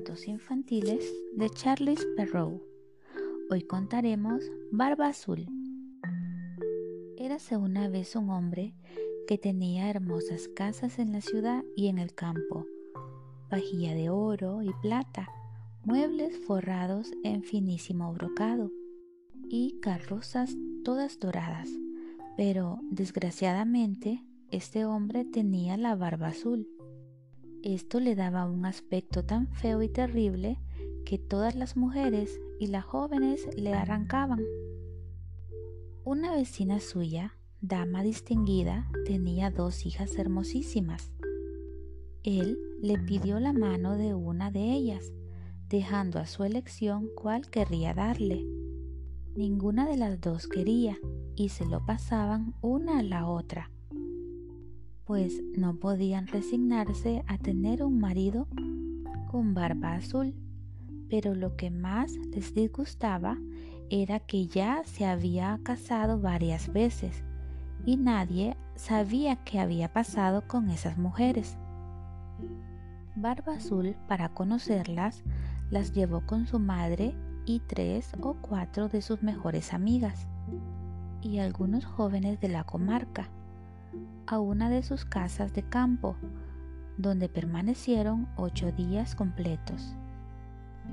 Cuentos infantiles de Charles Perrault. Hoy contaremos Barba Azul. Érase una vez un hombre que tenía hermosas casas en la ciudad y en el campo, vajilla de oro y plata, muebles forrados en finísimo brocado y carrozas todas doradas. Pero, desgraciadamente, este hombre tenía la barba azul esto le daba un aspecto tan feo y terrible que todas las mujeres y las jóvenes le arrancaban. Una vecina suya, dama distinguida, tenía dos hijas hermosísimas. Él le pidió la mano de una de ellas, dejando a su elección cuál querría darle. Ninguna de las dos quería y se lo pasaban una a la otra pues no podían resignarse a tener un marido con barba azul. Pero lo que más les disgustaba era que ya se había casado varias veces y nadie sabía qué había pasado con esas mujeres. Barba Azul, para conocerlas, las llevó con su madre y tres o cuatro de sus mejores amigas y algunos jóvenes de la comarca a una de sus casas de campo, donde permanecieron ocho días completos.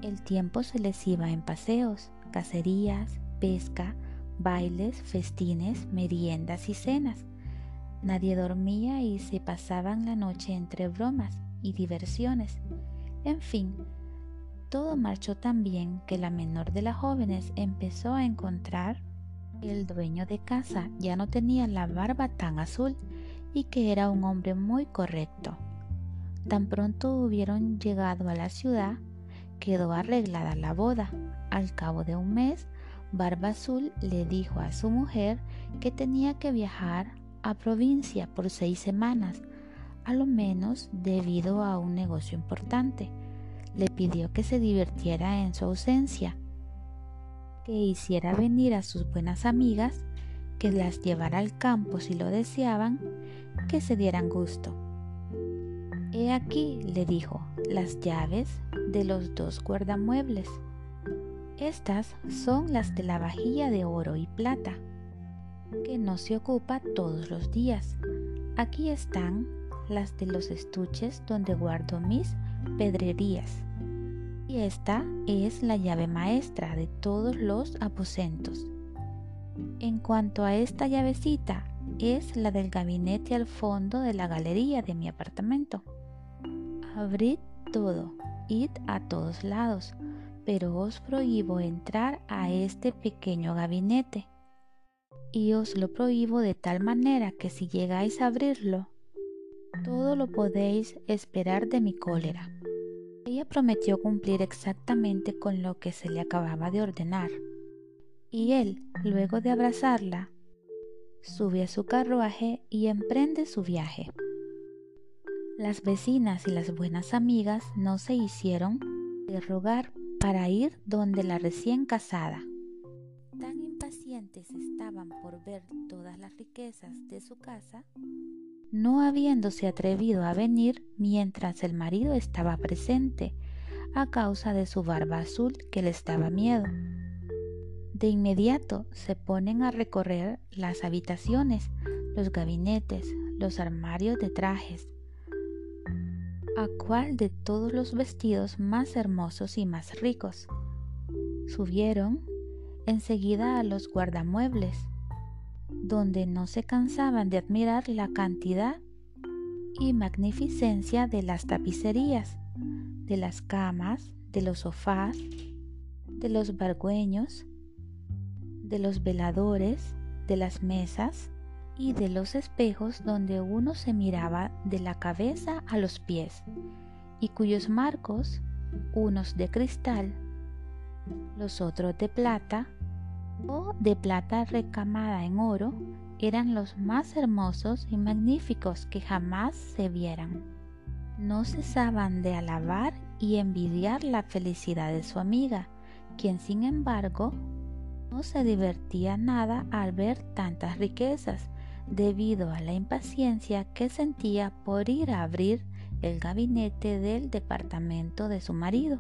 El tiempo se les iba en paseos, cacerías, pesca, bailes, festines, meriendas y cenas. Nadie dormía y se pasaban la noche entre bromas y diversiones. En fin, todo marchó tan bien que la menor de las jóvenes empezó a encontrar el dueño de casa ya no tenía la barba tan azul y que era un hombre muy correcto. Tan pronto hubieron llegado a la ciudad, quedó arreglada la boda. Al cabo de un mes, Barba Azul le dijo a su mujer que tenía que viajar a provincia por seis semanas, a lo menos debido a un negocio importante. Le pidió que se divirtiera en su ausencia que hiciera venir a sus buenas amigas, que las llevara al campo si lo deseaban, que se dieran gusto. He aquí, le dijo, las llaves de los dos guardamuebles. Estas son las de la vajilla de oro y plata, que no se ocupa todos los días. Aquí están las de los estuches donde guardo mis pedrerías y esta es la llave maestra de todos los aposentos. En cuanto a esta llavecita, es la del gabinete al fondo de la galería de mi apartamento. Abrid todo, id a todos lados, pero os prohíbo entrar a este pequeño gabinete. Y os lo prohíbo de tal manera que si llegáis a abrirlo, todo lo podéis esperar de mi cólera. Prometió cumplir exactamente con lo que se le acababa de ordenar. Y él, luego de abrazarla, sube a su carruaje y emprende su viaje. Las vecinas y las buenas amigas no se hicieron de rogar para ir donde la recién casada. Tan impacientes estaban por ver todas las riquezas de su casa no habiéndose atrevido a venir mientras el marido estaba presente, a causa de su barba azul que les daba miedo. De inmediato se ponen a recorrer las habitaciones, los gabinetes, los armarios de trajes. ¿A cuál de todos los vestidos más hermosos y más ricos? Subieron enseguida a los guardamuebles donde no se cansaban de admirar la cantidad y magnificencia de las tapicerías, de las camas, de los sofás, de los bargüeños, de los veladores, de las mesas y de los espejos donde uno se miraba de la cabeza a los pies y cuyos marcos, unos de cristal, los otros de plata, o de plata recamada en oro eran los más hermosos y magníficos que jamás se vieran. No cesaban de alabar y envidiar la felicidad de su amiga, quien sin embargo no se divertía nada al ver tantas riquezas, debido a la impaciencia que sentía por ir a abrir el gabinete del departamento de su marido.